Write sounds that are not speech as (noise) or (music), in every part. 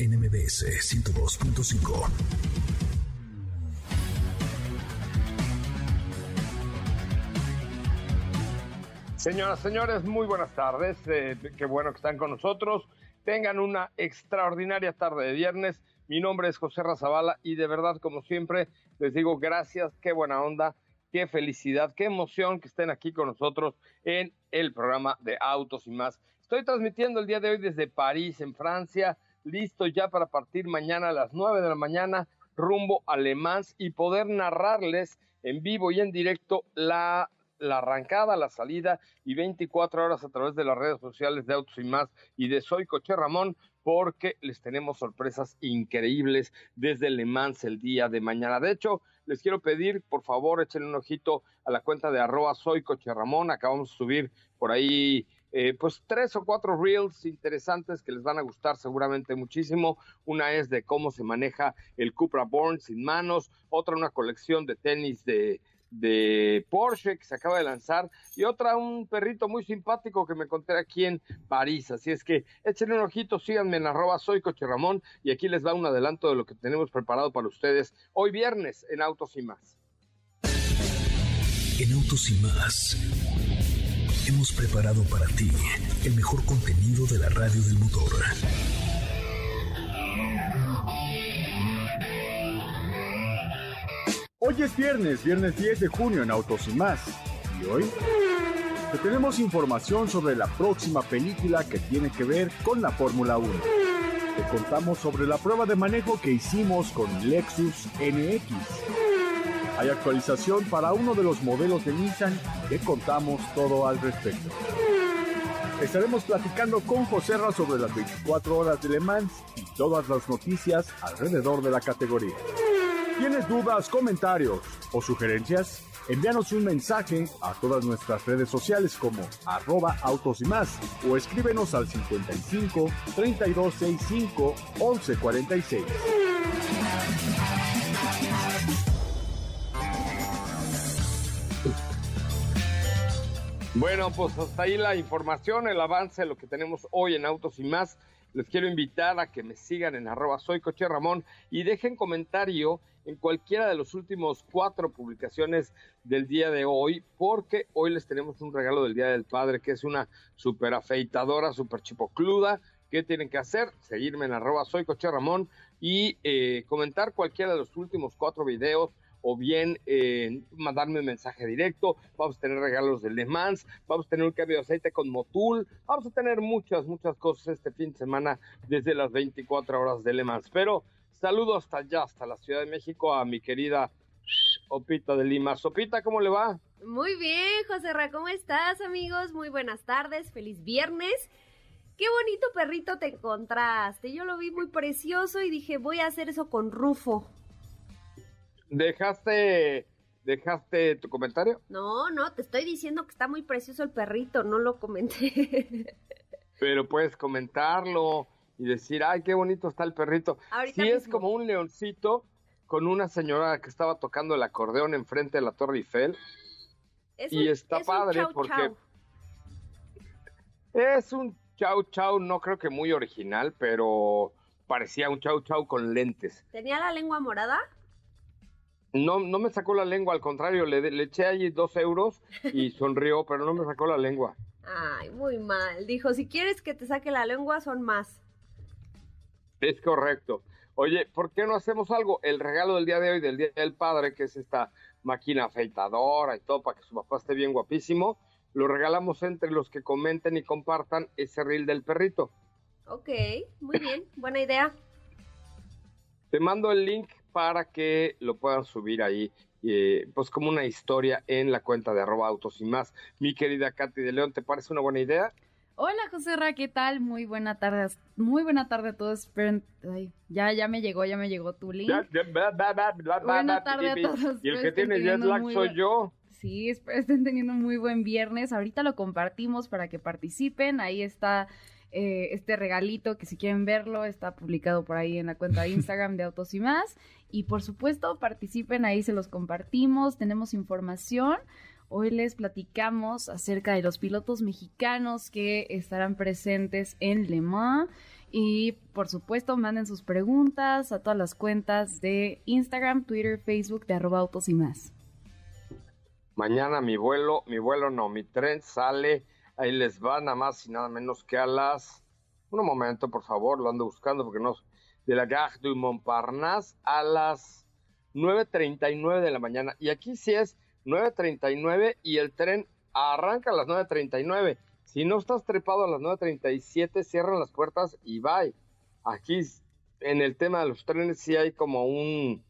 NMBS 102.5. Señoras, señores, muy buenas tardes. Eh, qué bueno que están con nosotros. Tengan una extraordinaria tarde de viernes. Mi nombre es José Razabala y de verdad, como siempre, les digo gracias, qué buena onda, qué felicidad, qué emoción que estén aquí con nosotros en el programa de Autos y más. Estoy transmitiendo el día de hoy desde París, en Francia listo ya para partir mañana a las 9 de la mañana rumbo a Le Mans y poder narrarles en vivo y en directo la, la arrancada, la salida y 24 horas a través de las redes sociales de Autos y Más y de Soy Coche Ramón porque les tenemos sorpresas increíbles desde Le Mans el día de mañana. De hecho, les quiero pedir, por favor, echen un ojito a la cuenta de arroba soy coche Ramón. Acabamos de subir por ahí eh, pues tres o cuatro reels interesantes que les van a gustar seguramente muchísimo. Una es de cómo se maneja el Cupra Born sin manos, otra una colección de tenis de, de Porsche que se acaba de lanzar y otra un perrito muy simpático que me encontré aquí en París. Así es que échenle un ojito, síganme en arroba soy Coche Ramón y aquí les da un adelanto de lo que tenemos preparado para ustedes hoy viernes en Autos y más. En Autos y más hemos preparado para ti el mejor contenido de la radio del motor. Hoy es viernes, viernes 10 de junio en Autos y más. Y hoy te tenemos información sobre la próxima película que tiene que ver con la Fórmula 1. Te contamos sobre la prueba de manejo que hicimos con Lexus NX hay actualización para uno de los modelos de Nissan que contamos todo al respecto. Estaremos platicando con José Ra sobre las 24 horas de Le Mans y todas las noticias alrededor de la categoría. ¿Tienes dudas, comentarios o sugerencias? Envíanos un mensaje a todas nuestras redes sociales como arroba autos y más o escríbenos al 55 3265 1146. Bueno, pues hasta ahí la información, el avance lo que tenemos hoy en Autos y más. Les quiero invitar a que me sigan en arroba soy coche Ramón y dejen comentario en cualquiera de los últimos cuatro publicaciones del día de hoy, porque hoy les tenemos un regalo del Día del Padre, que es una super afeitadora, super chipocluda. ¿Qué tienen que hacer? Seguirme en arroba soy coche Ramón y eh, comentar cualquiera de los últimos cuatro videos o bien eh, mandarme un mensaje directo. Vamos a tener regalos de Le Mans, vamos a tener un cambio de aceite con Motul, vamos a tener muchas, muchas cosas este fin de semana desde las 24 horas de Le Mans. Pero saludo hasta allá, hasta la Ciudad de México, a mi querida Opita de Lima. Sopita, ¿cómo le va? Muy bien, José Ra, ¿cómo estás, amigos? Muy buenas tardes, feliz viernes. Qué bonito perrito te encontraste. Yo lo vi muy precioso y dije, voy a hacer eso con Rufo. ¿Dejaste, ¿Dejaste tu comentario? No, no, te estoy diciendo que está muy precioso el perrito, no lo comenté. (laughs) Pero puedes comentarlo y decir, ay, qué bonito está el perrito. Si es como un leoncito con una señora que estaba tocando el acordeón enfrente de la Torre Eiffel. y está padre porque es un chau chau, no creo que muy original, pero parecía un chau chau con lentes. ¿Tenía la lengua morada? No, no me sacó la lengua, al contrario, le, le eché allí dos euros y (laughs) sonrió, pero no me sacó la lengua. Ay, muy mal. Dijo, si quieres que te saque la lengua, son más. Es correcto. Oye, ¿por qué no hacemos algo? El regalo del día de hoy, del Día del Padre, que es esta máquina afeitadora y todo, para que su papá esté bien guapísimo, lo regalamos entre los que comenten y compartan ese reel del perrito. Ok, muy bien, buena idea. Te mando el link para que lo puedan subir ahí, eh, pues como una historia en la cuenta de arroba autos y más. Mi querida Katy de León, ¿te parece una buena idea? Hola José Ra, ¿qué tal? Muy buena tarde, muy buena tarde a todos. ya, ya me llegó, ya me llegó tu link. buena tarde a todos. Y el que tiene jet lag soy yo. Sí, espero estén teniendo un muy buen viernes. Ahorita lo compartimos para que participen. Ahí está eh, este regalito que si quieren verlo está publicado por ahí en la cuenta de Instagram de Autos y más. Y por supuesto participen, ahí se los compartimos, tenemos información. Hoy les platicamos acerca de los pilotos mexicanos que estarán presentes en Le Mans. Y por supuesto, manden sus preguntas a todas las cuentas de Instagram, Twitter, Facebook de arroba autos y más. Mañana mi vuelo, mi vuelo no, mi tren sale, ahí les va nada más y nada menos que a las... Un momento, por favor, lo ando buscando porque no... De la Gare du Montparnasse a las 9.39 de la mañana. Y aquí sí es 9.39 y el tren arranca a las 9.39. Si no estás trepado a las 9.37, cierran las puertas y bye. Aquí en el tema de los trenes sí hay como un,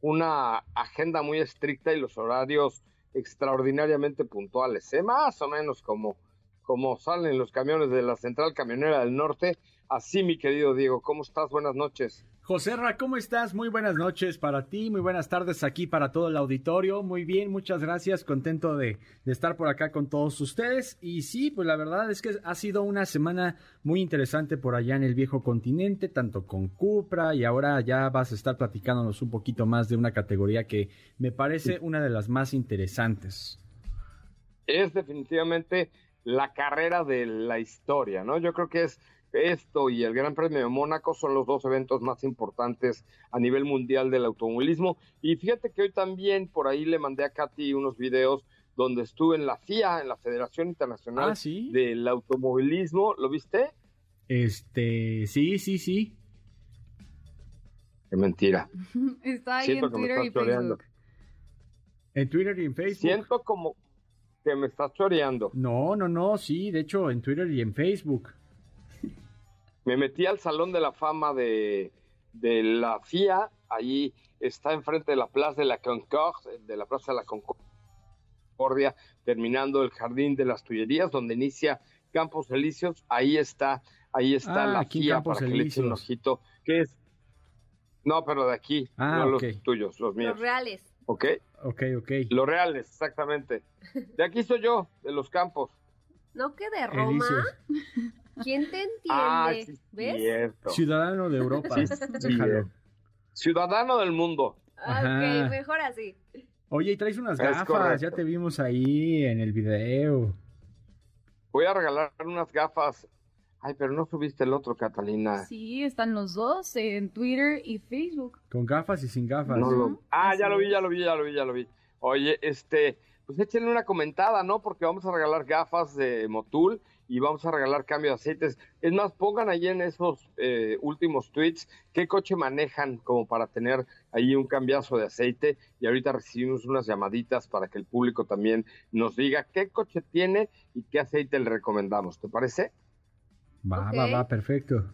una agenda muy estricta y los horarios extraordinariamente puntuales. ¿eh? Más o menos como, como salen los camiones de la Central Camionera del Norte. Así, mi querido Diego, ¿cómo estás? Buenas noches. José Ra, ¿cómo estás? Muy buenas noches para ti, muy buenas tardes aquí para todo el auditorio. Muy bien, muchas gracias, contento de, estar por acá con todos ustedes. Y sí, pues la verdad es que ha sido una semana muy interesante por allá en el viejo continente, tanto con Cupra y ahora ya vas a estar platicándonos un poquito más de una categoría que me parece una de las más interesantes. Es definitivamente la carrera de la historia, ¿no? Yo creo que es esto y el Gran Premio de Mónaco son los dos eventos más importantes a nivel mundial del automovilismo. Y fíjate que hoy también por ahí le mandé a Katy unos videos donde estuve en la FIA, en la Federación Internacional ah, del Automovilismo. ¿Lo viste? Este, sí, sí, sí. Qué mentira. (laughs) Está ahí en Twitter y Facebook. En Twitter y en Facebook. Siento como que me estás choreando. No, no, no, sí, de hecho en Twitter y en Facebook me metí al Salón de la Fama de, la FIA, ahí está enfrente de la Plaza de la Concorde, de la Plaza de la Concordia, terminando el Jardín de las Tullerías, donde inicia Campos Elíseos, ahí está, ahí está ah, la FIA para que le eche un ojito, que es, no, pero de aquí, ah, no los tuyos, los míos. Los reales. ¿Ok? Ok, ok. Los reales, exactamente. De aquí soy yo, de los campos. No que de Roma. (laughs) ¿Quién te ah, entiende? ¿Ves? Ciudadano de Europa. Ciudadano del mundo. Ok, mejor así. Oye, y traes unas gafas, ya te vimos ahí en el video. Voy a regalar unas gafas. Ay, pero no subiste el otro, Catalina. Sí, están los dos en Twitter y Facebook. Con gafas y sin gafas. Ah, ya lo vi, ya lo vi, ya lo vi, ya lo vi. Oye, este, pues échenle una comentada, ¿no? Porque vamos a regalar gafas de Motul y vamos a regalar cambio de aceites. Es más, pongan ahí en esos eh, últimos tweets qué coche manejan como para tener ahí un cambiazo de aceite y ahorita recibimos unas llamaditas para que el público también nos diga qué coche tiene y qué aceite le recomendamos. ¿Te parece? Va, va, va, perfecto.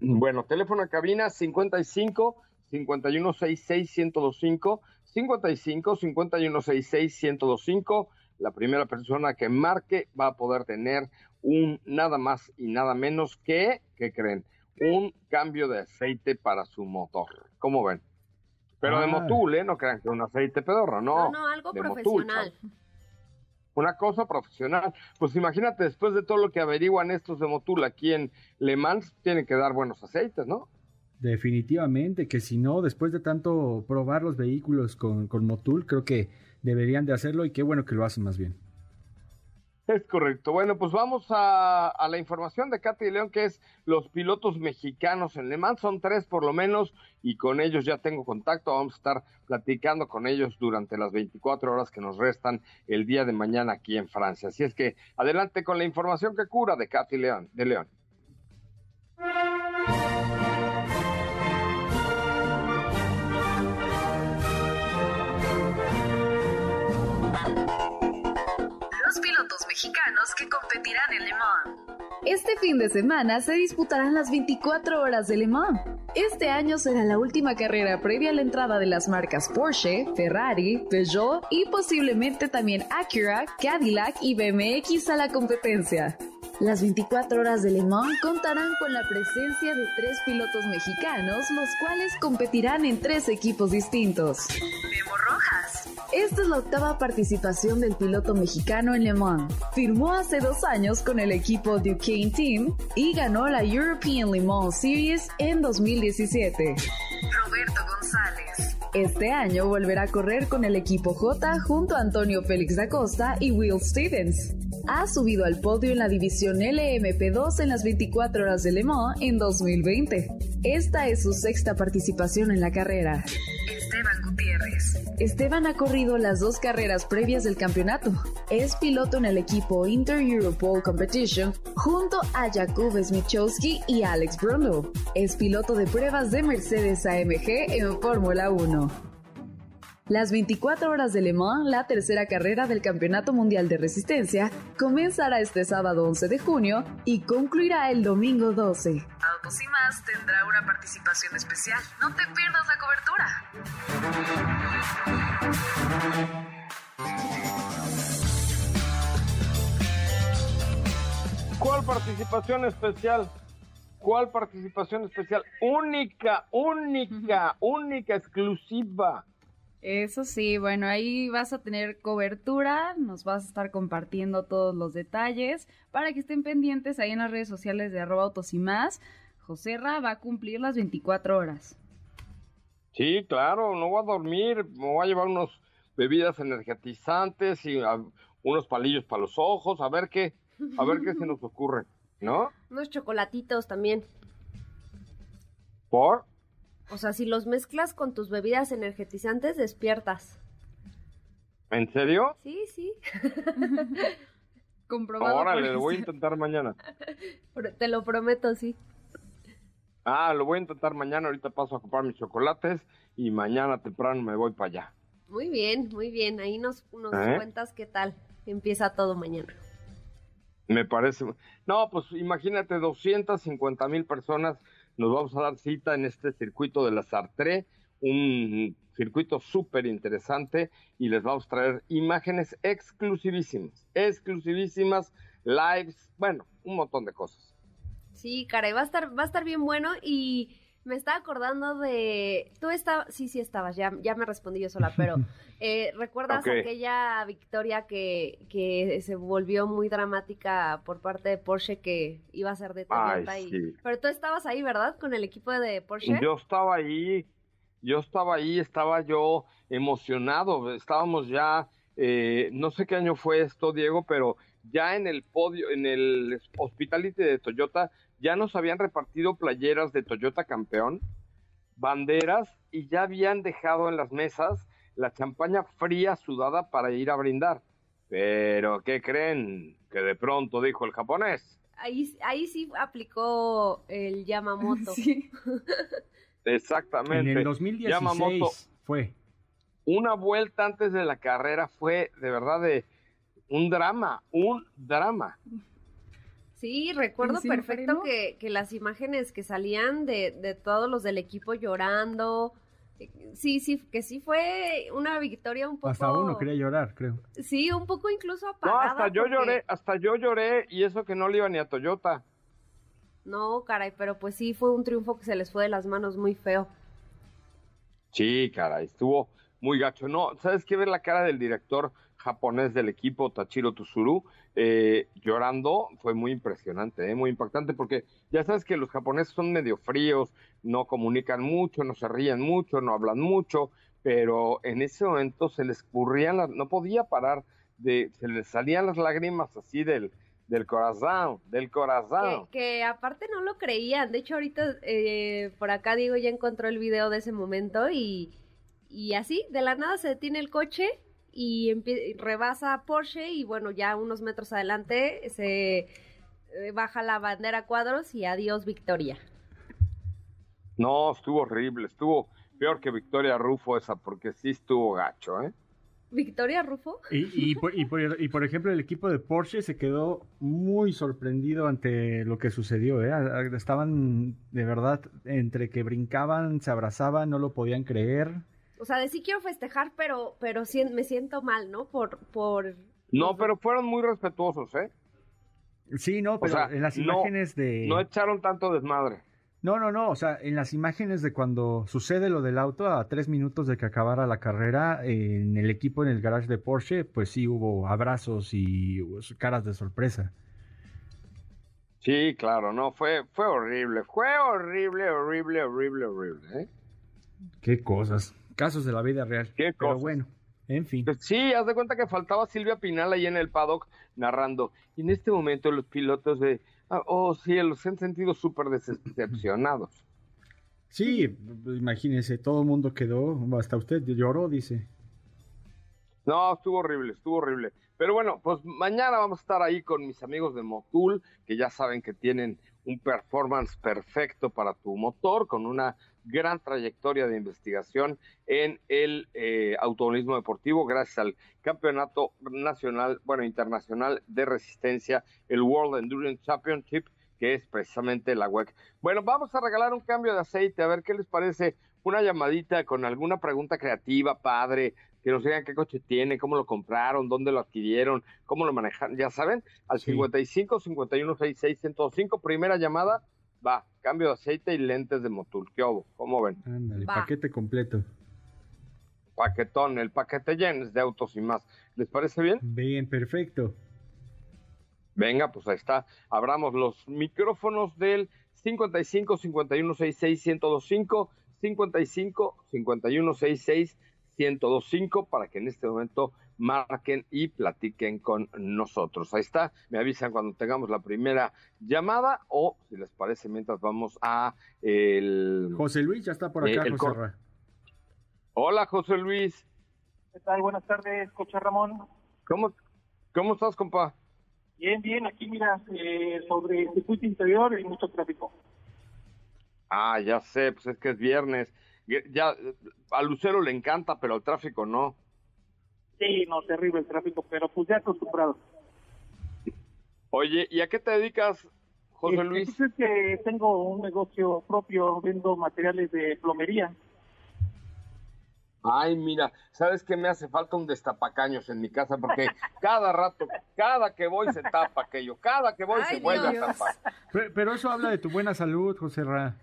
Bueno, teléfono de cabina 55 5166 1025 55 5166 1025 la primera persona que marque va a poder tener un nada más y nada menos que, ¿qué creen? Un cambio de aceite para su motor. ¿Cómo ven? Pero de ah. Motul, ¿eh? No crean que un aceite pedorro, no. No, no, algo profesional. una cosa profesional. Pues imagínate, después de todo lo que averiguan estos de Motul aquí en Le Mans, tienen que dar buenos aceites, ¿no? Definitivamente, que si no, después de tanto probar los vehículos con, con Motul, creo que deberían de hacerlo y qué bueno que lo hacen más bien. Es correcto. Bueno, pues vamos a, la información de Katy León, que es los pilotos mexicanos en Le Mans. Son tres por lo menos y con ellos ya tengo contacto. Vamos a estar platicando con ellos durante las 24 horas que nos restan el día de mañana aquí en Francia. Así es que adelante con la información que cura de Katy León, de León. que competirán en Le Mans. Este fin de semana se disputarán las 24 horas de Le Mans. Este año será la última carrera previa a la entrada de las marcas Porsche, Ferrari, Peugeot y posiblemente también Acura, Cadillac y BMX a la competencia. Las 24 horas de Le Mans contarán con la presencia de tres pilotos mexicanos, los cuales competirán en tres equipos distintos. Memo Rojas. Esta es la octava participación del piloto mexicano en Le Mans. Firmó hace dos años con el equipo Duquesne Team y ganó la European Le Mans Series en 2017. Roberto González. Este año volverá a correr con el equipo J junto a Antonio Félix da Costa y Will Stevens. Ha subido al podio en la división LMP2 en las 24 horas de Le Mans en 2020. Esta es su sexta participación en la carrera. Esteban Gutiérrez. Esteban ha corrido las dos carreras previas del campeonato. Es piloto en el equipo Inter Europol Competition junto a Jakub Smichowski y Alex Brundle. Es piloto de pruebas de Mercedes AMG en Fórmula 1. Las 24 horas de Le Mans, la tercera carrera del Campeonato Mundial de Resistencia, comenzará este sábado 11 de junio y concluirá el domingo 12. Autos y más tendrá una participación especial. No te pierdas la cobertura. ¿Cuál participación especial? ¿Cuál participación especial? Única, única, (laughs) única, exclusiva. Eso sí, bueno, ahí vas a tener cobertura, nos vas a estar compartiendo todos los detalles para que estén pendientes ahí en las redes sociales de arroba autos y más. José Ra va a cumplir las 24 horas. Sí, claro, no voy a dormir, me voy a llevar unos bebidas energetizantes y unos palillos para los ojos, a ver qué, a ver qué se nos ocurre, ¿no? (laughs) Unos chocolatitos también. ¿Por? O sea, si los mezclas con tus bebidas energetizantes, despiertas. ¿En serio? Sí, sí. (laughs) Comprobado. Órale, lo voy a intentar mañana. (laughs) Te lo prometo, sí. Ah, lo voy a intentar mañana. Ahorita paso a comprar mis chocolates y mañana temprano me voy para allá. Muy bien, muy bien. Ahí nos, nos ¿Eh? cuentas qué tal empieza todo mañana. Me parece. No, pues imagínate 250 mil personas nos vamos a dar cita en este circuito de la Sartre, un circuito súper interesante y les vamos a traer imágenes exclusivísimas, exclusivísimas, lives, bueno, un montón de cosas. Sí, caray, va a estar, va a estar bien bueno y me estaba acordando de. Tú estabas. Sí, sí, estabas. Ya, ya me respondí yo sola, pero. (laughs) Eh, ¿Recuerdas aquella victoria que, que se volvió muy dramática por parte de Porsche que iba a ser de Toyota? Pero tú estabas ahí, ¿verdad? Con el equipo de Porsche. Yo estaba ahí. Yo estaba ahí, estaba yo emocionado. Estábamos ya. Eh, no sé qué año fue esto, Diego, pero ya en el podio, en el Hospitality de Toyota, ya nos habían repartido playeras de Toyota campeón, banderas y ya habían dejado en las mesas la champaña fría sudada para ir a brindar. Pero, ¿qué creen? Que de pronto dijo el japonés. Ahí, ahí sí aplicó el Yamamoto. (laughs) Sí. Exactamente. En el 2016 fue. Una vuelta antes de la carrera fue de verdad de un drama, un drama. Sí, recuerdo perfecto que, que, las imágenes que salían de, de, todos los del equipo llorando. Eh, sí, sí, que sí fue una victoria un poco. Hasta uno quería llorar, creo. Sí, un poco incluso apagada. No, hasta yo lloré, hasta yo lloré y eso que no le iba ni a Toyota. No, caray, pero pues sí fue un triunfo que se les fue de las manos muy feo. Sí, caray, estuvo muy gacho. No, ¿sabes qué? Ver la cara del director japonés del equipo, Tachiro Tsuru, eh, llorando, fue muy impresionante, eh, muy impactante, porque ya sabes que los japoneses son medio fríos, no comunican mucho, no se ríen mucho, no hablan mucho, pero en ese momento se les escurrían, las, no podía parar, de, se les salían las lágrimas así del, del corazón, del corazón. Que, aparte no lo creían, de hecho ahorita eh, por acá Diego ya encontró el video de ese momento y, y así, de la nada se detiene el coche y rebasa a Porsche y bueno, ya unos metros adelante se eh, baja la bandera cuadros y adiós Victoria. No, estuvo horrible, estuvo peor que Victoria Rufo esa porque sí estuvo gacho, ¿eh? Victoria Rufo. Y, y, por, y, por, ejemplo, el equipo de Porsche se quedó muy sorprendido ante lo que sucedió. ¿eh? Estaban de verdad entre que brincaban, se abrazaban, no lo podían creer. O sea, de sí quiero festejar, pero, pero me siento mal, ¿no? Por, por. No, pero fueron muy respetuosos, ¿eh? Sí, no, pero en las imágenes de. No echaron tanto desmadre. No, no, no, o sea, en las imágenes de cuando sucede lo del auto a tres minutos de que acabara la carrera, en el equipo en el garage de Porsche, pues sí hubo abrazos y caras de sorpresa. Sí, claro, no, fue, fue horrible, fue horrible, horrible, horrible, horrible, ¿eh? Qué cosas, casos de la vida real. Qué cosas. Pero bueno, en fin. Pues sí, haz de cuenta que faltaba Silvia Pinal ahí en el paddock narrando. Y en este momento los pilotos de Ah, oh, sí, los han sentido súper decepcionados. Sí, imagínese, todo el mundo quedó, hasta usted lloró, dice. No, estuvo horrible, estuvo horrible. Pero bueno, pues mañana vamos a estar ahí con mis amigos de Motul, que ya saben que tienen un performance perfecto para tu motor, con una gran trayectoria de investigación en el eh, automovilismo deportivo, gracias al Campeonato Nacional, bueno, Internacional de Resistencia, el World Endurance Championship, que es precisamente la WEC. Bueno, vamos a regalar un cambio de aceite, a ver qué les parece, una llamadita con alguna pregunta creativa, padre, que nos digan qué coche tiene, cómo lo compraron, dónde lo adquirieron, cómo lo manejan, ya saben, al 55 51 66 105, primera llamada, va, cambio de aceite y lentes de Motul, ¿qué hubo? ¿Cómo ven? Ándale, paquete completo. Paquetón, el paquete llenes de autos y más. ¿Les parece bien? Bien, perfecto. Venga, pues ahí está. Abramos los micrófonos del 55 51 66 1025 55 51 66 1025 para que en este momento marquen y platiquen con nosotros. Ahí está, me avisan cuando tengamos la primera llamada o si les parece mientras vamos a el José Luis ya está por acá, eh, José Hola, José Luis. ¿Qué tal? Buenas tardes, Coche Ramón. ¿Cómo cómo estás, compa? Bien, bien, aquí mira, eh, sobre el circuito interior y mucho tráfico. Ah, ya sé, pues es que es viernes ya a Lucero le encanta, pero al tráfico no. Sí, no, terrible el tráfico, pero pues ya acostumbrado. Oye, ¿y a qué te dedicas, José este, Luis? Pues es que tengo un negocio propio, vendo materiales de plomería. Ay, mira, ¿sabes qué me hace falta un destapacaños en mi casa? Porque cada rato, cada que voy se tapa aquello, cada que voy se vuelve a tapar. Pero, eso habla de tu buena salud, José Ra.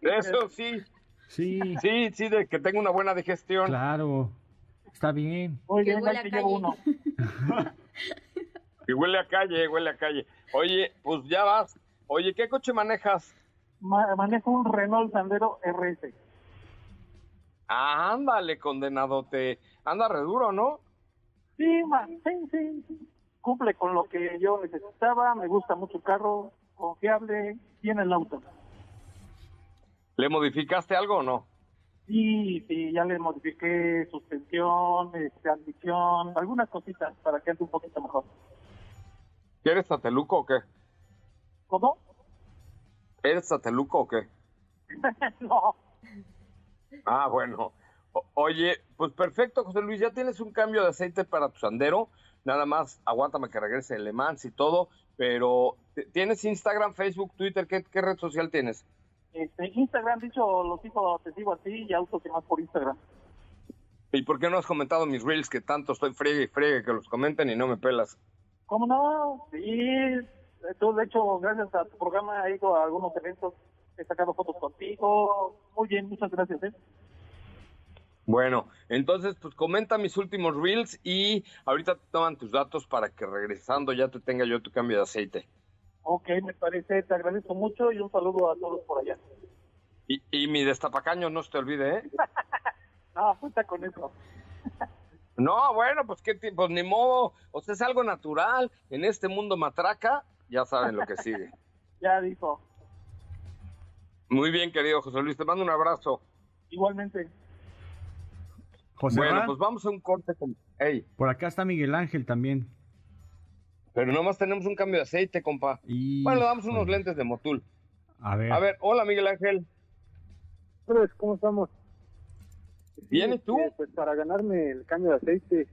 Eso sí, Sí. Sí, sí, de que tenga una buena digestión. Claro. Está bien. Oye, huele a calle. Uno. (laughs) y huele a calle, huele a calle. Oye, pues ya vas. Oye, ¿qué coche manejas? manejo un Renault Sandero RS. ándale, condenadote. Anda re duro, ¿no? Sí, sí, sí. Cumple con lo que yo necesitaba. Me gusta mucho el carro, confiable, tiene el auto. ¿Le modificaste algo o no? Sí, sí, ya le modifiqué suspensión, este, admisión, algunas cositas para que ande un poquito mejor. ¿Eres sateluco o qué? ¿Cómo? ¿Eres sateluco o qué? (laughs) no. Ah, bueno. oye, pues perfecto, José Luis, ya tienes un cambio de aceite para tu sandero. Nada más, aguántame que regrese el Le Mans y todo. Pero, ¿tienes Instagram, Facebook, Twitter? ¿Qué, qué red social tienes? Este, Instagram, dicho, los sigo, te sigo así y autos y más por Instagram. ¿Y por qué no has comentado mis reels que tanto estoy friegue y friegue que los comenten y no me pelas? ¿Cómo no? Sí, tú de hecho, gracias a tu programa he ido a algunos eventos, he sacado fotos contigo. Muy bien, muchas gracias. ¿eh? Bueno, entonces pues comenta mis últimos reels y ahorita te toman tus datos para que regresando ya te tenga yo tu cambio de aceite. Ok, me parece, te agradezco mucho y un saludo a todos por allá. Y, y mi destapacaño no se te olvide, ¿eh? (laughs) no, cuenta con eso. (laughs) no, bueno, pues qué pues ni modo, o sea, es algo natural. En este mundo matraca, ya saben lo que sigue. (laughs) ya dijo. Muy bien, querido José Luis, te mando un abrazo. Igualmente. José bueno, pues vamos a un corte con... Hey. Por acá está Miguel Ángel también. Pero nomás tenemos un cambio de aceite, compa. Bueno, le damos unos lentes de Motul. A ver. A ver, hola Miguel Ángel. ¿Cómo estamos? Bien, ¿y tú? Pues para ganarme el cambio de aceite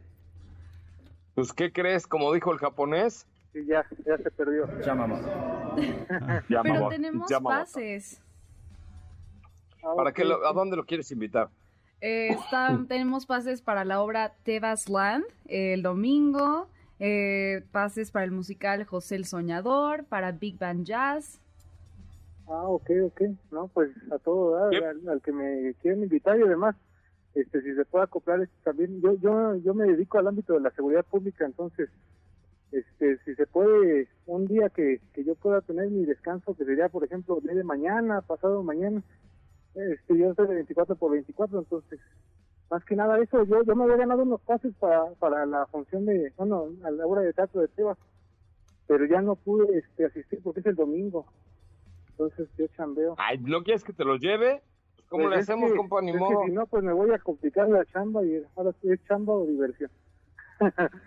Pues, ¿qué crees? Como dijo el japonés. Sí, ya, ya se perdió. Llámame. (laughs) Pero tenemos pases. Ah, ¿Para qué ¿A dónde lo quieres invitar? Eh, tenemos pases para la obra Tebas Land el domingo, eh, pases para el musical José el Soñador, para Big Band Jazz. Ah, ok, ok. No, pues a todo, al, que me quieren invitar y además, este, si se puede acoplar esto también. Yo, yo, yo me dedico al ámbito de la seguridad pública, entonces, este, si se puede, un día que, que yo pueda tener mi descanso, que sería, por ejemplo, de mañana, pasado mañana, este, yo estoy de 24 por 24, entonces, más que nada eso, yo, yo me había ganado unos pases para, para la función de, bueno, a la obra de teatro de Tebas, pero ya no pude este, asistir porque es el domingo, entonces yo chambeo. Ay, ¿no quieres que te lo lleve? Pues, ¿Cómo le hacemos, compa? Ni modo. si no, pues me voy a complicar la chamba y ahora sí es chamba o diversión. (laughs)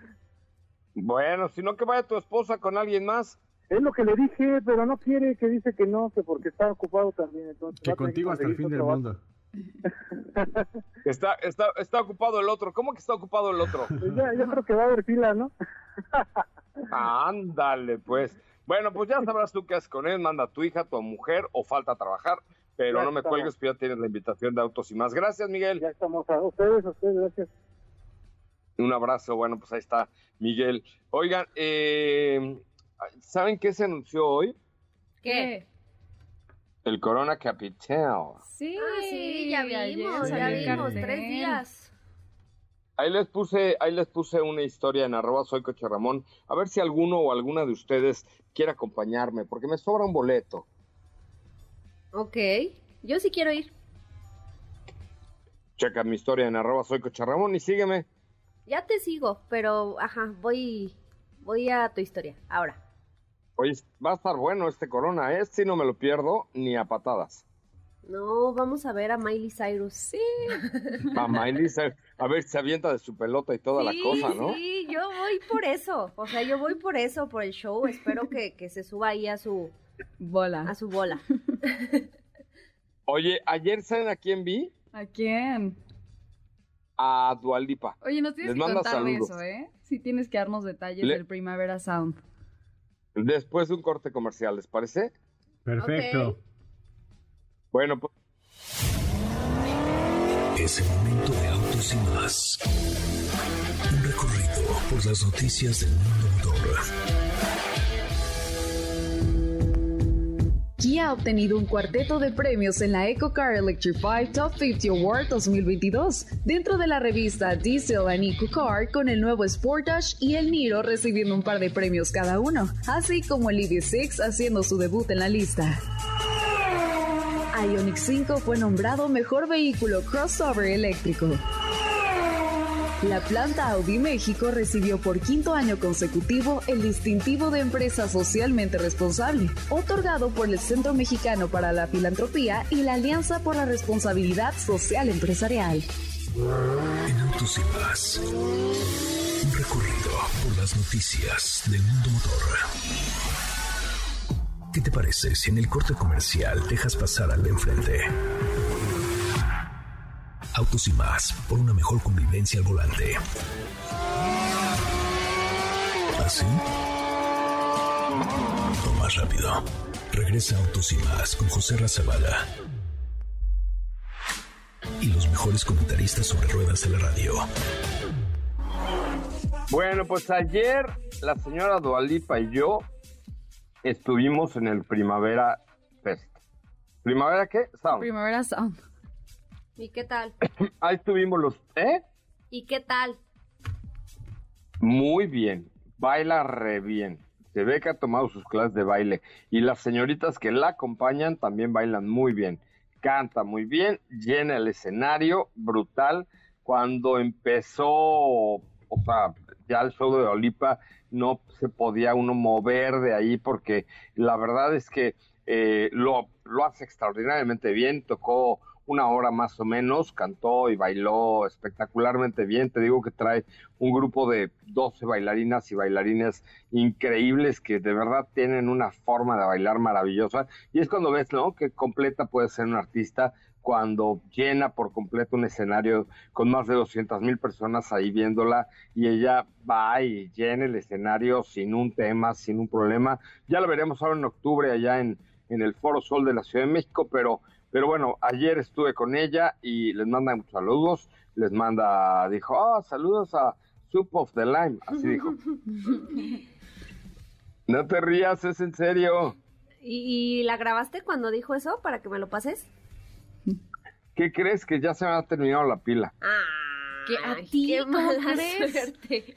bueno, si no que vaya tu esposa con alguien más. Es lo que le dije, pero no quiere, que dice que no, que porque está ocupado también. Entonces que contigo hasta el fin del mundo. Está, está, está ocupado el otro. ¿Cómo que está ocupado el otro? Pues ya, yo creo que va a haber fila, ¿no? Ándale, pues. Bueno, pues ya sabrás tú qué haces con él. Manda a tu hija, tu mujer o falta trabajar. Pero no me cuelgues, que ya tienes la invitación de Autos y más. Gracias, Miguel. Ya estamos a ustedes, a ustedes, gracias. Un abrazo. Bueno, pues ahí está Miguel. Oigan, eh, ¿Saben qué se anunció hoy? ¿Qué? El Corona Capital. Sí, ah, sí, ya vimos, ya vimos, tres días. Ahí les puse, ahí les puse una historia en arroba soy Coche Ramón, a ver si alguno o alguna de ustedes quiere acompañarme, porque me sobra un boleto. Ok, yo sí quiero ir. Checa mi historia en arroba soy Coche Ramón y sígueme. Ya te sigo, pero ajá, voy, voy a tu historia, ahora. Oye, va a estar bueno este Corona, ¿eh? Si no me lo pierdo, ni a patadas. No, vamos a ver a Miley Cyrus. Sí. (laughs) A Miley Cyrus. A ver, se avienta de su pelota y toda la cosa, ¿no? Sí, yo voy por eso. O sea, yo voy por eso, por el show. Espero que, que se suba ahí a su bola. A su bola. Oye, ayer saben a quién vi? ¿A quién? A Dualipa. Oye, nos tienes Les que contar eso, ¿eh? Sí tienes que darnos detalles del Primavera Sound. Después de un corte comercial, ¿les parece? Perfecto. Bueno, pues. Es el momento de autos y más. Un recorrido por las noticias del mundo Ha obtenido un cuarteto de premios en la EcoCar Electrified Top 50 Award 2022, dentro de la revista Diesel and EcoCar con el nuevo Sportage y el Niro recibiendo un par de premios cada uno, así como el EV6 haciendo su debut en la lista. Ioniq 5 fue nombrado mejor vehículo crossover eléctrico. La planta Audi México recibió por quinto año consecutivo el distintivo de empresa socialmente responsable, otorgado por el Centro Mexicano para la Filantropía y la Alianza por la Responsabilidad Social Empresarial. En Autos y Más, un recorrido por las noticias del mundo motor. ¿Qué te parece si en el corte comercial dejas pasar al de enfrente? Autos y más, por una mejor convivencia al volante. ¿Así? O más rápido. Regresa Autos y más con José Razabala. Y los mejores comentaristas sobre ruedas de la radio. Bueno, pues ayer la señora Dualipa y yo estuvimos en el Primavera Fest. ¿Primavera qué? Sound. Primavera Sound. ¿Y qué tal? (coughs) Ahí estuvimos los... ¿Eh? ¿Y qué tal? Muy bien. Baila re bien. Se ve que ha tomado sus clases de baile. Y las señoritas que la acompañan también bailan muy bien. Canta muy bien, llena el escenario, brutal. Cuando empezó, o sea, ya el show de Olipa no se podía uno mover de ahí porque la verdad es que eh, lo, lo hace extraordinariamente bien. Tocó una hora más o menos, cantó y bailó espectacularmente bien. Te digo que trae un grupo de 12 bailarinas y bailarines increíbles que de verdad tienen una forma de bailar maravillosa. Y es cuando ves, ¿no? Que completa puede ser un artista cuando llena por completo un escenario con más de 200 mil personas ahí viéndola y ella va y llena el escenario sin un tema, sin un problema. Ya lo veremos ahora en octubre allá en, en el Foro Sol de la Ciudad de México, pero, pero bueno, ayer estuve con ella y les manda muchos saludos, les manda, dijo, oh, saludos a Soup of the Lime, así dijo. (laughs) no te rías, es en serio. ¿Y, la grabaste cuando dijo eso para que me lo pases? ¿Qué crees que ya se me ha terminado la pila? Ah, ¿Qué a ti qué mala suerte.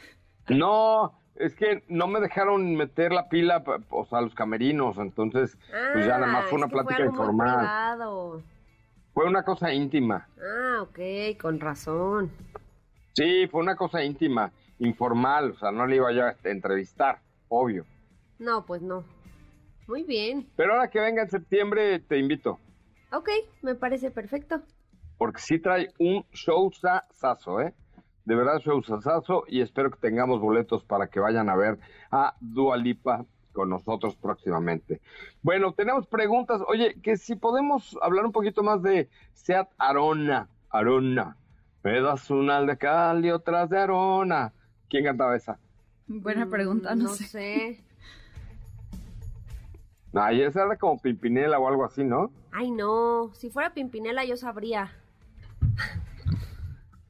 No, es que no me dejaron meter la pila, o sea, los camerinos, entonces, pues ya nada más fue una plática fue informal. Fue una cosa íntima. Ah, ok, con razón. Sí, fue una cosa íntima, informal, o sea, no le iba yo a entrevistar, obvio. No, pues no. Muy bien. Pero ahora que venga en septiembre, te invito. Ok, me parece perfecto. Porque sí trae un show sazo, ¿eh? De verdad, show sazo y espero que tengamos boletos para que vayan a ver a Dua Lipa con nosotros próximamente. Bueno, tenemos preguntas. Oye, que si podemos hablar un poquito más de Seat Arona. Arona. Me das una de cal y otras de Arona. ¿Quién cantaba esa? Buena pregunta, no, sé. sé. Ay, esa era como Pimpinela o algo así, ¿no? Ay, no. Si fuera Pimpinela yo sabría.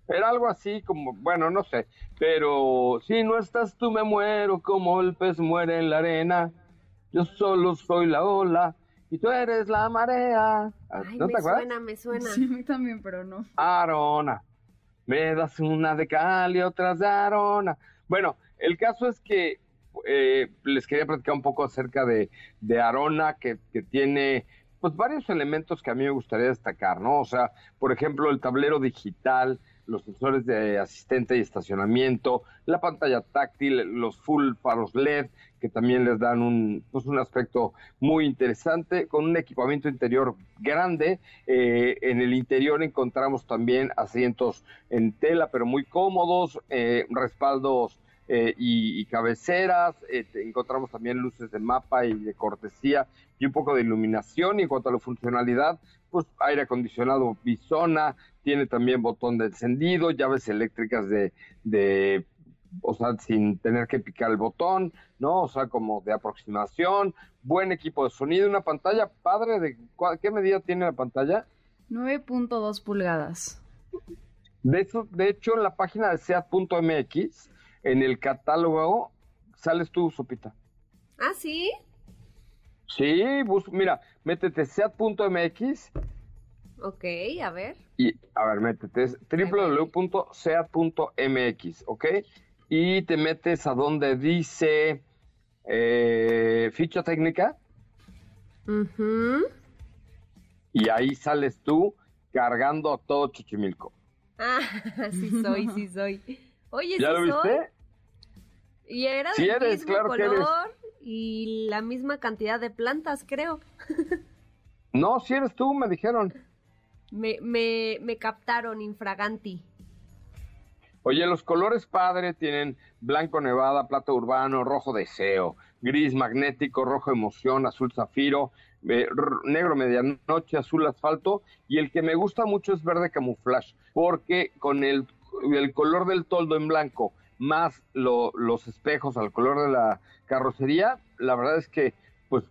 Era algo así como, bueno, no sé, pero si no estás tú me muero como el pez muere en la arena. Yo solo soy la ola y tú eres la marea. Ah, Ay, ¿No me te acuerdas? suena, me suena. Sí, a mí también, pero no. Arona. Me das una de cal y otras de Arona. Bueno, el caso es que eh, les quería platicar un poco acerca de, de Arona, que, que tiene pues varios elementos que a mí me gustaría destacar, ¿no? O sea, por ejemplo, el tablero digital, los sensores de asistente y estacionamiento, la pantalla táctil, los full faros LED, que también les dan un, pues un aspecto muy interesante, con un equipamiento interior grande. Eh, en el interior encontramos también asientos en tela, pero muy cómodos, eh, respaldos eh, y, cabeceras, encontramos también luces de mapa y de cortesía y un poco de iluminación. Y en cuanto a la funcionalidad, pues aire acondicionado bisona, tiene también botón de encendido, llaves eléctricas de, de, o sea, sin tener que picar el botón, ¿no? O sea, como de aproximación, buen equipo de sonido, una pantalla padre de, ¿qué medida tiene la pantalla? 9.2 pulgadas. De, eso, de hecho, en la página de SEAT.mx, en el catálogo, sales tú, Sopita. ¿Ah, sí? Sí, mira, métete SEAT.mx Ok, a ver. Y, a ver, métete, es www.seat.mx, ¿ok? Y te metes a donde dice eh, ficha técnica. Y ahí sales tú cargando a todo Chichimilco. Ah, (laughs) sí soy, sí soy. Oye, ¿Ya lo viste? Y era del mismo color y la misma cantidad de plantas, creo. (laughs) no, si eres tú, me dijeron. Me, me, me captaron infraganti. Oye, los colores padre tienen blanco nevada, plata urbano, rojo deseo, gris magnético, rojo emoción, azul zafiro, eh, negro medianoche, azul asfalto y el que me gusta mucho es verde camuflaje porque con el, el color del toldo en blanco más los espejos al color de la carrocería, la verdad es que pues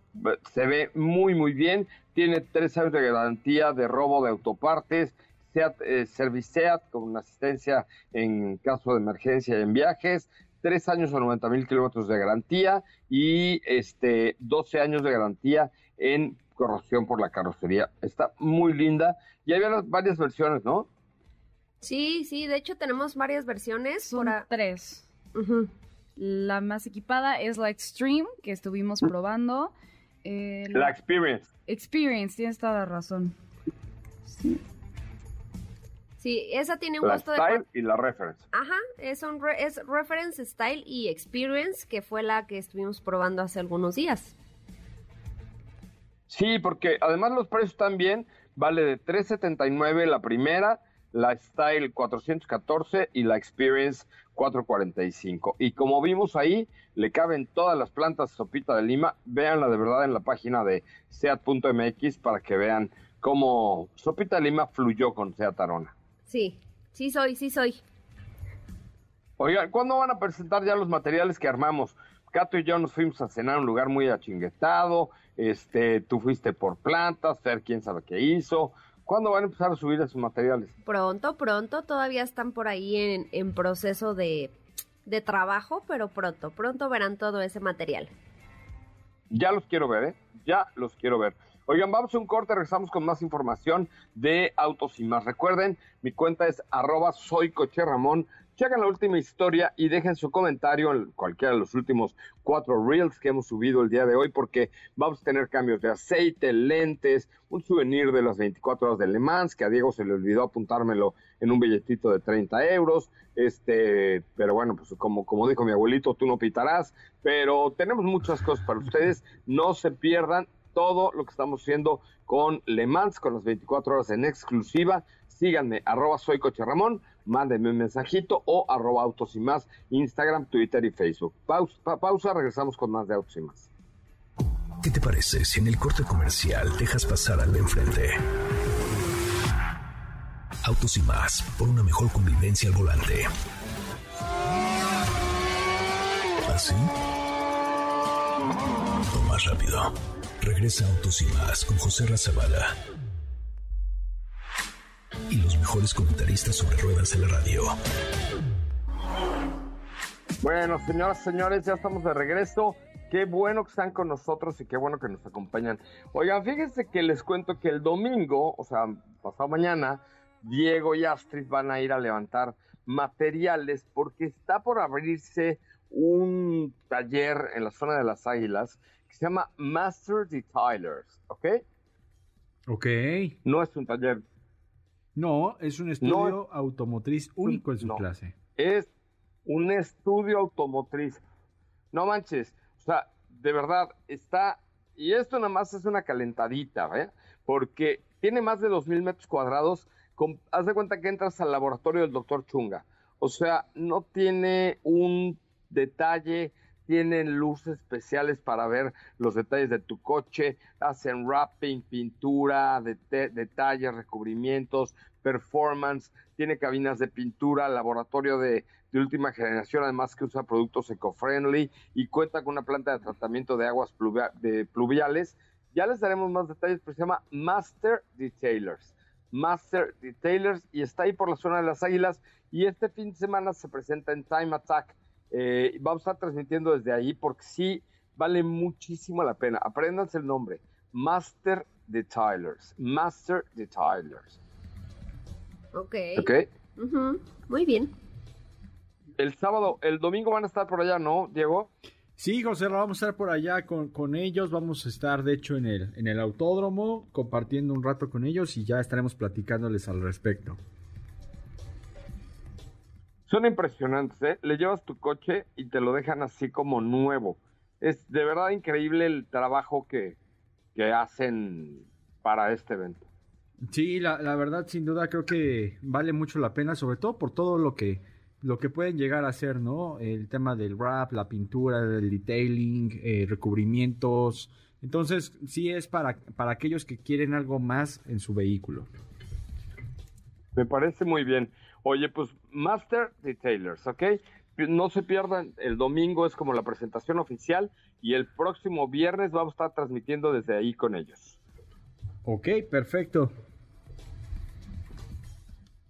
se ve muy muy bien tiene tres años de garantía de robo de autopartes, Seat, eh, Serviceat con asistencia en caso de emergencia en viajes, tres años o 90 mil kilómetros de garantía y este 12 años de garantía en corrosión por la carrocería. Está muy linda y hay varias versiones, ¿no? Sí, sí, de hecho tenemos varias versiones. Son tres. La más equipada es la Extreme, que estuvimos probando. Eh, la, Experience. Experience, tienes toda la razón. Sí. esa tiene un costo de... Style y la Reference. Ajá, es, un es Reference, Style y Experience, que fue la que estuvimos probando hace algunos días. Sí, porque además los precios están bien, vale de 379 la primera, la Style 414 y la Experience 445. Y como vimos ahí, le caben todas las plantas sopita de lima. Véanla de verdad en la página de seat.mx para que vean cómo sopita de lima fluyó con Seat Arona. Sí, sí soy, sí soy. Oigan, ¿cuándo van a presentar ya los materiales que armamos? Cato y yo nos fuimos a cenar a un lugar muy achinguetado, este, tú fuiste por plantas, Fer quién sabe qué hizo. ¿Cuándo van a empezar a subir esos materiales? Pronto, pronto, todavía están por ahí en, en proceso de, de trabajo, pero pronto, pronto verán todo ese material. Ya los quiero ver, ¿eh? Ya los quiero ver. Oigan, vamos a un corte, regresamos con más información de Autos y más. Recuerden, mi cuenta es arroba soy coche Ramón chequen la última historia y dejen su comentario en cualquiera de los últimos cuatro reels que hemos subido el día de hoy porque vamos a tener cambios de aceite, lentes, un souvenir de las 24 horas de Le Mans que a Diego se le olvidó apuntármelo en un billetito de 30 euros, este, pero bueno, pues como, como dijo mi abuelito, tú no pitarás, pero tenemos muchas cosas para ustedes, no se pierdan todo lo que estamos haciendo con Le Mans, con las 24 horas en exclusiva, síganme, arroba soy mándenme un mensajito o arroba autos y más, Instagram, Twitter y Facebook. Pausa, pausa, regresamos con más de autos y más. ¿Qué te parece si en el corte comercial dejas pasar al de enfrente? Autos y más, por una mejor convivencia al volante. ¿Así? O más rápido. Regresa Autos y más con José Razabala y los mejores comentaristas sobre ruedas en la radio. Bueno, señoras, señores, ya estamos de regreso. Qué bueno que están con nosotros y qué bueno que nos acompañan. Oigan, fíjense que les cuento que el domingo, o sea, pasado mañana, Diego y Astrid van a ir a levantar materiales porque está por abrirse un taller en la zona de las Águilas que se llama Master Detailers, ¿ok? Ok. No es un taller no, es un estudio automotriz único en su clase. Es un estudio automotriz. No manches, o sea, de verdad, está, y esto nada más es una calentadita, ¿eh? Porque tiene más de 2.000 metros cuadrados, haz de cuenta que entras al laboratorio del doctor Chunga. O sea, no tiene un detalle, tienen luces especiales para ver los detalles de tu coche, hacen wrapping, pintura, detalles, recubrimientos, performance, tiene cabinas de pintura, laboratorio de, última generación, además que usa productos eco-friendly y cuenta con una planta de tratamiento de aguas de pluviales. Ya les daremos más detalles, pero se llama Master Detailers. Master Detailers y está ahí por la zona de las Águilas y este fin de semana se presenta en Time Attack eh, vamos a estar transmitiendo desde ahí porque sí vale muchísimo la pena. Apréndanse el nombre. Master Detailers. Master Detailers. Ok. Ok. Muy bien. El sábado, el domingo van a estar por allá, ¿no, Diego? Sí, José, vamos a estar por allá con, con, ellos. Vamos a estar, de hecho, en el, en el autódromo, compartiendo un rato con ellos y ya estaremos platicándoles al respecto. Son impresionantes, ¿eh? Le llevas tu coche y te lo dejan así como nuevo. Es de verdad increíble el trabajo que, hacen para este evento. Sí, la, la, verdad, sin duda, creo que vale mucho la pena, sobre todo por todo lo que, lo que pueden llegar a hacer, ¿no? El tema del wrap, la pintura, el detailing, eh, recubrimientos. Entonces, sí es para, para aquellos que quieren algo más en su vehículo. Me parece muy bien. Oye, pues Master Detailers, ¿ok? No se pierdan, el domingo es como la presentación oficial y el próximo viernes vamos a estar transmitiendo desde ahí con ellos. Ok, perfecto.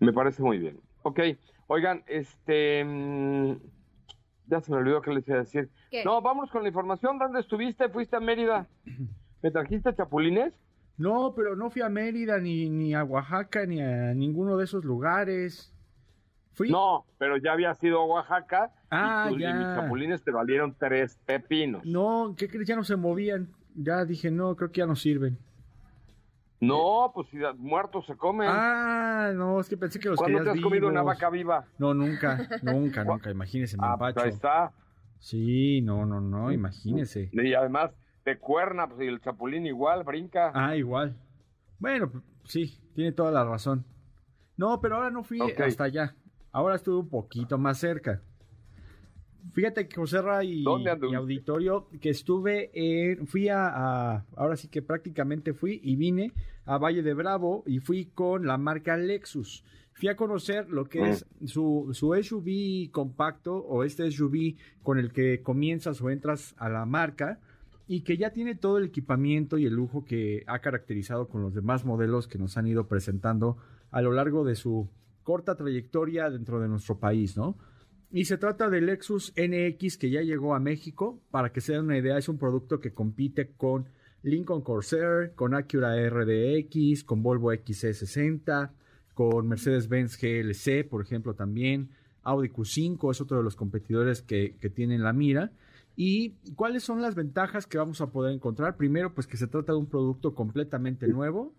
Me parece muy bien. Ok, oigan, este... Mm, ya se me olvidó qué les iba a decir. No, vamos con la información. ¿Dónde estuviste? ¿Fuiste a Mérida? (clears throat) ¿Me trajiste chapulines? No, pero no fui a Mérida, ni, ni a Oaxaca, ni a ninguno de esos lugares. No, pero ya había sido a Oaxaca ah, y, ya. mis chapulines te valieron tres pepinos. No, ¿qué crees? Ya no se movían. Ya dije, no, creo que ya no sirven. No, pues si muertos se comen. Ah, no, es que pensé que los ¿Cuándo te has comido una vaca viva? No, nunca, nunca, nunca. Imagínese, me ah, pues ahí está. Sí, no, no, no, imagínese. Y además, de cuerna, pues y el chapulín igual, brinca. Ah, igual. Bueno, sí, tiene toda la razón. No, pero ahora no fui hasta allá. Ahora estuve un poquito más cerca. Fíjate que José y, y, Auditorio, que estuve, fui a, ahora sí que prácticamente fui y vine a Valle de Bravo y fui con la marca Lexus. Fui a conocer lo que es mm. su, su SUV compacto o este SUV con el que comienzas o entras a la marca y que ya tiene todo el equipamiento y el lujo que ha caracterizado con los demás modelos que nos han ido presentando a lo largo de su corta trayectoria dentro de nuestro país, ¿no? Y se trata del Lexus NX que ya llegó a México. Para que se den una idea, es un producto que compite con Lincoln Corsair, con Acura RDX, con Volvo XC60, con Mercedes-Benz GLC, por ejemplo, también. Audi Q5 es otro de los competidores que, que tienen la mira. ¿Y cuáles son las ventajas que vamos a poder encontrar? Primero, pues que se trata de un producto completamente nuevo,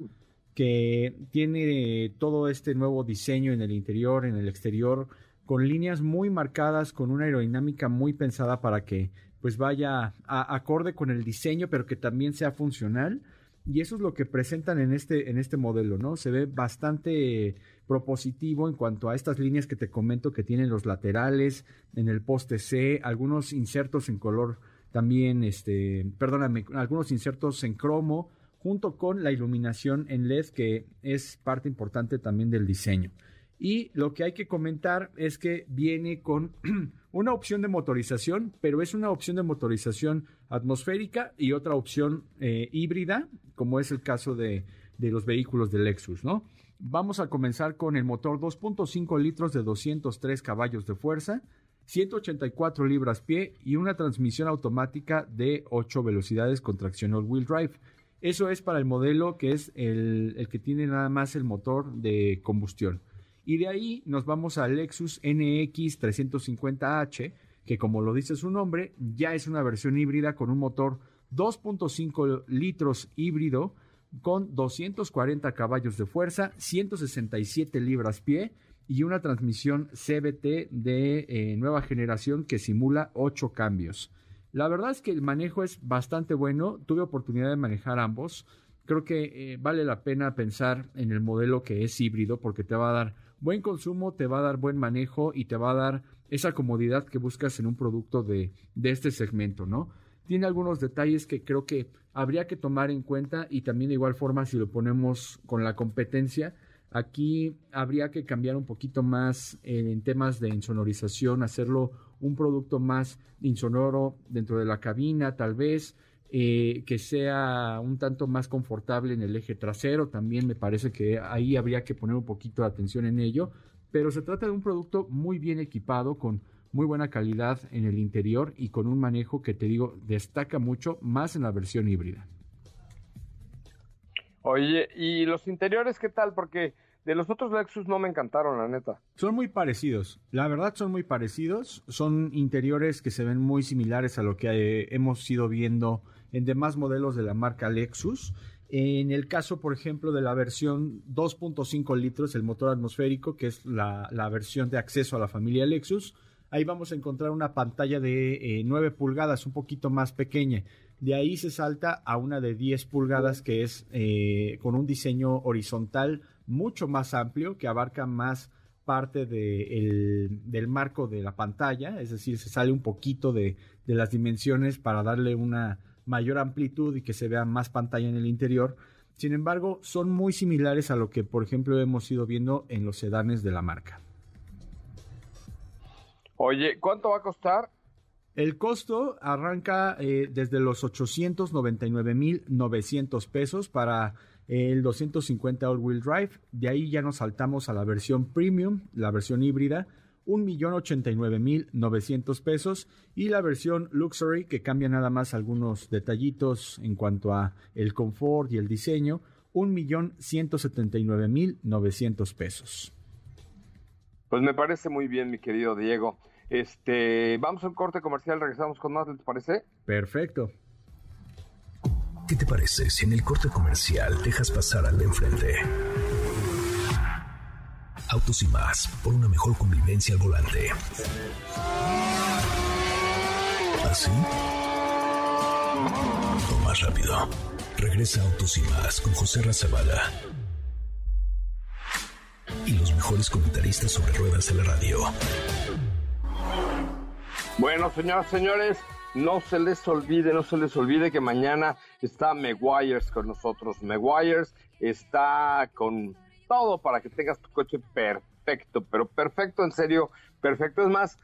que tiene todo este nuevo diseño en el interior, en el exterior, con líneas muy marcadas, con una aerodinámica muy pensada para que pues vaya acorde con el diseño, pero que también sea funcional. Y eso es lo que presentan en este, en este modelo, ¿no? Se ve bastante propositivo en cuanto a estas líneas que te comento que tienen los laterales, en el poste C, algunos insertos en color también, este, perdóname, algunos insertos en cromo, junto con la iluminación en LED, que es parte importante también del diseño. Y lo que hay que comentar es que viene con (clears throat) una opción de motorización, pero es una opción de motorización atmosférica y otra opción eh, híbrida, como es el caso de, de, los vehículos de Lexus, ¿no? Vamos a comenzar con el motor 2.5 litros de 203 caballos de fuerza, 184 libras pie y una transmisión automática de 8 velocidades con tracción all-wheel drive. Eso es para el modelo que es el, el que tiene nada más el motor de combustión. Y de ahí nos vamos al Lexus NX 350H, que como lo dice su nombre, ya es una versión híbrida con un motor 2.5 litros híbrido con 240 caballos de fuerza, 167 libras pie y una transmisión CBT de eh, nueva generación que simula 8 cambios. La verdad es que el manejo es bastante bueno, tuve oportunidad de manejar ambos. Creo que eh, vale la pena pensar en el modelo que es híbrido porque te va a dar buen consumo, te va a dar buen manejo y te va a dar esa comodidad que buscas en un producto de, de este segmento, ¿no? Tiene algunos detalles que creo que habría que tomar en cuenta y también de igual forma si lo ponemos con la competencia, aquí habría que cambiar un poquito más en temas de insonorización, hacerlo un producto más insonoro dentro de la cabina, tal vez, eh, que sea un tanto más confortable en el eje trasero. También me parece que ahí habría que poner un poquito de atención en ello. Pero se trata de un producto muy bien equipado, con muy buena calidad en el interior y con un manejo que te digo destaca mucho más en la versión híbrida. Oye, ¿y los interiores qué tal? Porque de los otros Lexus no me encantaron, la neta. Son muy parecidos, la verdad son muy parecidos. Son interiores que se ven muy similares a lo que eh, hemos ido viendo en demás modelos de la marca Lexus. En el caso, por ejemplo, de la versión 2.5 litros, el motor atmosférico, que es la, versión de acceso a la familia Lexus, ahí vamos a encontrar una pantalla de 9 eh, pulgadas, un poquito más pequeña. De ahí se salta a una de 10 pulgadas que es eh, con un diseño horizontal mucho más amplio, que abarca más parte del marco de la pantalla, es decir, se sale un poquito de las dimensiones para darle una mayor amplitud y que se vea más pantalla en el interior. Sin embargo, son muy similares a lo que, por ejemplo, hemos ido viendo en los sedanes de la marca. Oye, ¿cuánto va a costar? El costo arranca eh, desde los 899.900 pesos para el 250 all-wheel drive. De ahí ya nos saltamos a la versión premium, la versión híbrida, 1.089.900 pesos y la versión Luxury que cambia nada más algunos detallitos en cuanto a el confort y el diseño, 1.179.900 pesos. Pues me parece muy bien, mi querido Diego. Este, vamos a un corte comercial, regresamos con más, ¿te parece? Perfecto. ¿Qué te parece si en el corte comercial dejas pasar al de enfrente? Autos y más, por una mejor convivencia al volante. ¿Así? O más rápido. Regresa Autos y más con José Razabala. Mejores comentaristas sobre ruedas de la radio. Bueno, señoras, señores, no se les olvide, no se les olvide que mañana está Meguiars con nosotros. Meguiars está con todo para que tengas tu coche perfecto, pero perfecto, en serio, perfecto. Es más,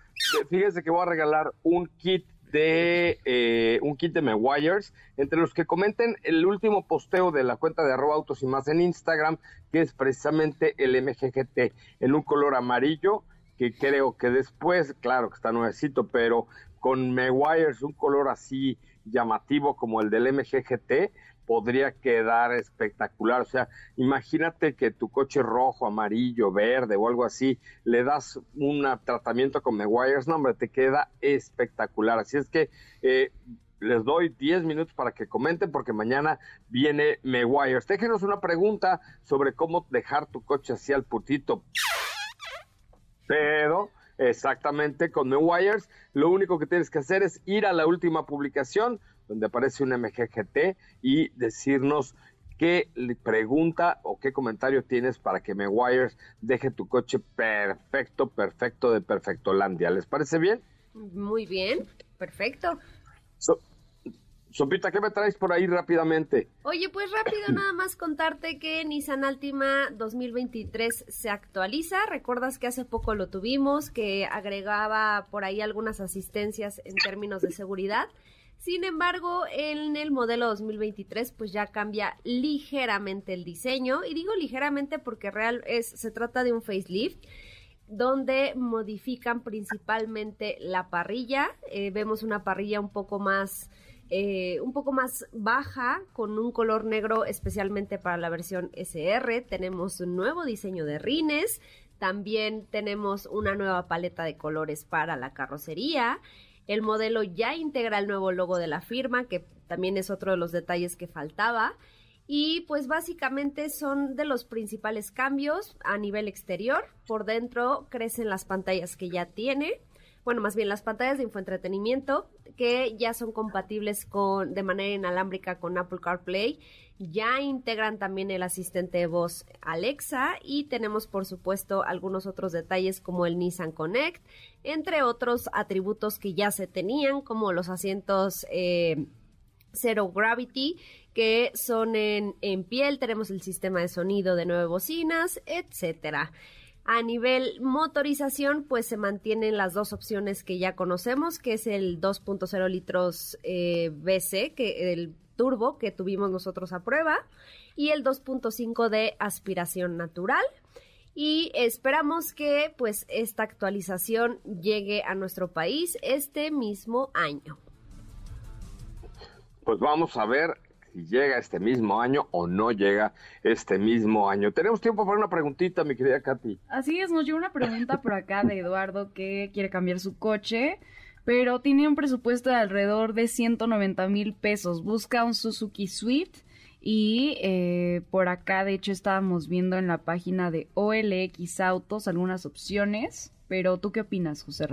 fíjense que voy a regalar un kit de eh, un kit de Meguiars entre los que comenten el último posteo de la cuenta de arroba autos y más en Instagram, que es precisamente el MGGT en un color amarillo que creo que después, claro que está nuevecito, pero con Meguiars un color así llamativo como el del MGGT, podría quedar espectacular. O sea, imagínate que tu coche rojo, amarillo, verde o algo así, le das un tratamiento con Meguiars, no, hombre, te queda espectacular. Así es que eh, les doy 10 minutos para que comenten porque mañana viene Meguiars. Déjenos una pregunta sobre cómo dejar tu coche así al putito. Pero exactamente con Meguiars, lo único que tienes que hacer es ir a la última publicación donde aparece un MGGT y decirnos qué pregunta o qué comentario tienes para que Meguiars deje tu coche perfecto, perfecto de Perfectolandia. ¿Les parece bien? Muy bien, perfecto. Sopita, ¿qué me traes por ahí rápidamente? Oye, pues rápido (clears throat) nada más contarte que Nissan Altima 2023 se actualiza. Recuerdas que hace poco lo tuvimos, que agregaba por ahí algunas asistencias en términos de seguridad. Sin embargo, en el modelo 2023 pues ya cambia ligeramente el diseño y digo ligeramente porque real es se trata de un facelift donde modifican principalmente la parrilla. Eh, vemos una parrilla un poco más eh, un poco más baja con un color negro especialmente para la versión SR. Tenemos un nuevo diseño de rines. También tenemos una nueva paleta de colores para la carrocería. El modelo ya integra el nuevo logo de la firma, que también es otro de los detalles que faltaba. Y pues básicamente son de los principales cambios a nivel exterior. Por dentro crecen las pantallas que ya tiene. Bueno, más bien las pantallas de infoentretenimiento que ya son compatibles con de manera inalámbrica con Apple CarPlay ya integran también el asistente de voz Alexa y tenemos por supuesto algunos otros detalles como el Nissan Connect, entre otros atributos que ya se tenían como los asientos eh, Zero Gravity que son en, en piel, tenemos el sistema de sonido de nueve bocinas, etcétera. A nivel motorización, pues se mantienen las dos opciones que ya conocemos, que es el 2.0 litros eh, BC, que el turbo que tuvimos nosotros a prueba y el 2.5 de aspiración natural. Y esperamos que pues esta actualización llegue a nuestro país este mismo año. Pues vamos a ver si llega este mismo año o no llega este mismo año. Tenemos tiempo para una preguntita, mi querida Katy. Así es, nos llegó una pregunta por acá de Eduardo que quiere cambiar su coche pero tiene un presupuesto de alrededor de 190 mil pesos. Busca un Suzuki Swift y eh, por acá, de hecho, estábamos viendo en la página de OLX Autos algunas opciones, pero ¿tú qué opinas, José?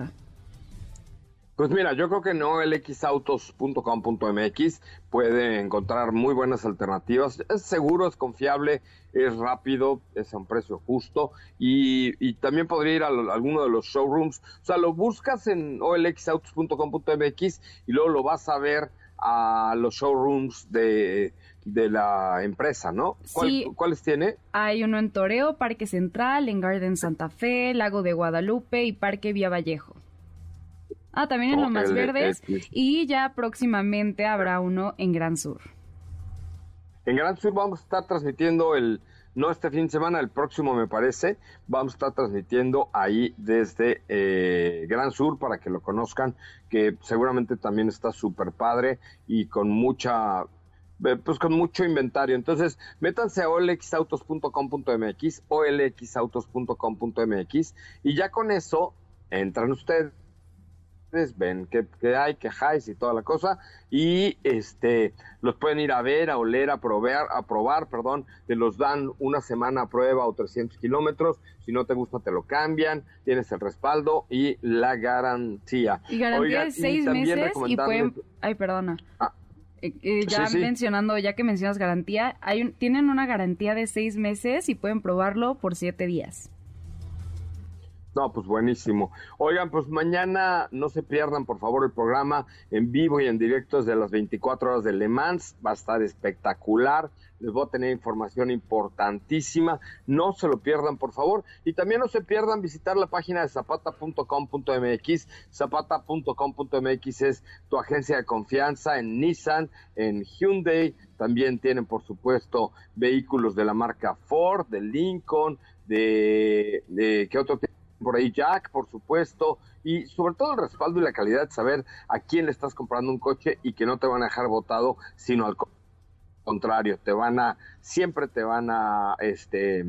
Pues mira, yo creo que no lxautos.com.mx puede encontrar muy buenas alternativas. Es seguro, es confiable, es rápido, es a un precio justo y, también podría ir a, alguno de los showrooms. O sea, lo buscas en olxautos.com.mx y luego lo vas a ver a los showrooms de, la empresa, ¿no? ¿Cuáles tiene? Hay uno en Toreo, Parque Central, en Garden Santa Fe, Lago de Guadalupe y Parque Vía Vallejo. Ah, también en Lomas Verdes. y ya próximamente habrá uno en Gran Sur. En Gran Sur vamos a estar transmitiendo el, no este fin de semana, el próximo me parece, vamos a estar transmitiendo ahí desde eh, Gran Sur para que lo conozcan, que seguramente también está súper padre y con mucha eh, pues con mucho inventario. Entonces, métanse a olxautos.com.mx, olxautos.com.mx y ya con eso entran ustedes ven que, hay, que y toda la cosa, y este los pueden ir a ver, a oler, a probar, a probar, perdón, te los dan una semana a prueba o 300 kilómetros, si no te gusta te lo cambian, tienes el respaldo y la garantía. Y garantía de seis meses y pueden, ay perdona, ah. Eh, eh, ya mencionando, ya que mencionas garantía, hay tienen una garantía de seis meses y pueden probarlo por siete días. No, pues buenísimo. Oigan, pues mañana no se pierdan, por favor, el programa en vivo y en directo desde las 24 horas de Le Mans. Va a estar espectacular. Les voy a tener información importantísima. No se lo pierdan, por favor. Y también no se pierdan visitar la página de zapata.com.mx. Zapata.com.mx es tu agencia de confianza en Nissan, en Hyundai. También tienen, por supuesto, vehículos de la marca Ford, de Lincoln, de, de ¿qué otro por ahí Jack, por supuesto, y sobre todo el respaldo y la calidad de saber a quién le estás comprando un coche y que no te van a dejar votado, sino al contrario, te van a, siempre te van a, este,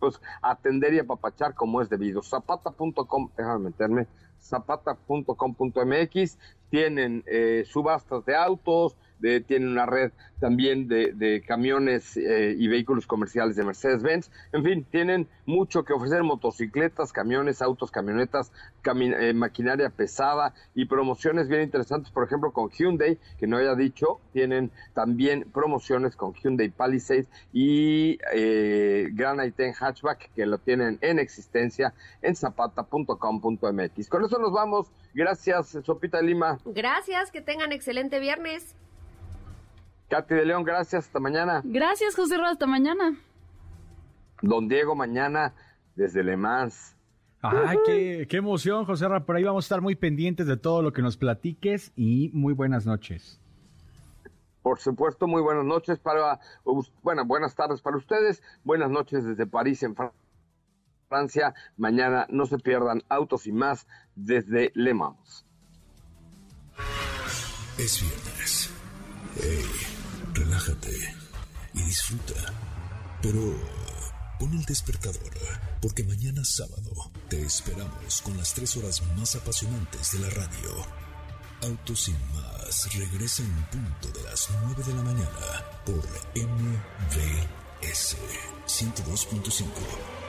pues, atender y apapachar como es debido. Zapata.com, déjame meterme, zapata.com.mx, tienen eh, subastas de autos, de, tienen una red también de, camiones eh, y vehículos comerciales de Mercedes-Benz. En fin, tienen mucho que ofrecer, motocicletas, camiones, autos, camionetas, eh, maquinaria pesada y promociones bien interesantes, por ejemplo, con Hyundai, que no haya dicho, tienen también promociones con Hyundai Palisade y eh, Gran i10 Hatchback, que lo tienen en existencia en zapata.com.mx. Con eso nos vamos. Gracias, Sopita Lima. Gracias, que tengan excelente viernes. Katy de León, gracias, hasta mañana. Gracias, José Ro, hasta mañana. Don Diego, mañana desde Le Mans. Ay, qué, qué emoción, José Ra. Por ahí vamos a estar muy pendientes de todo lo que nos platiques y muy buenas noches. Por supuesto, muy buenas noches para, bueno, buenas tardes para ustedes, buenas noches desde París, en Francia. Mañana no se pierdan autos y más desde Le Mans. Es viernes. Hey relájate y disfruta. Pero pon el despertador, porque mañana sábado te esperamos con las tres horas más apasionantes de la radio. Autos sin más regresa en punto de las 9 de la mañana por MVS 102.5.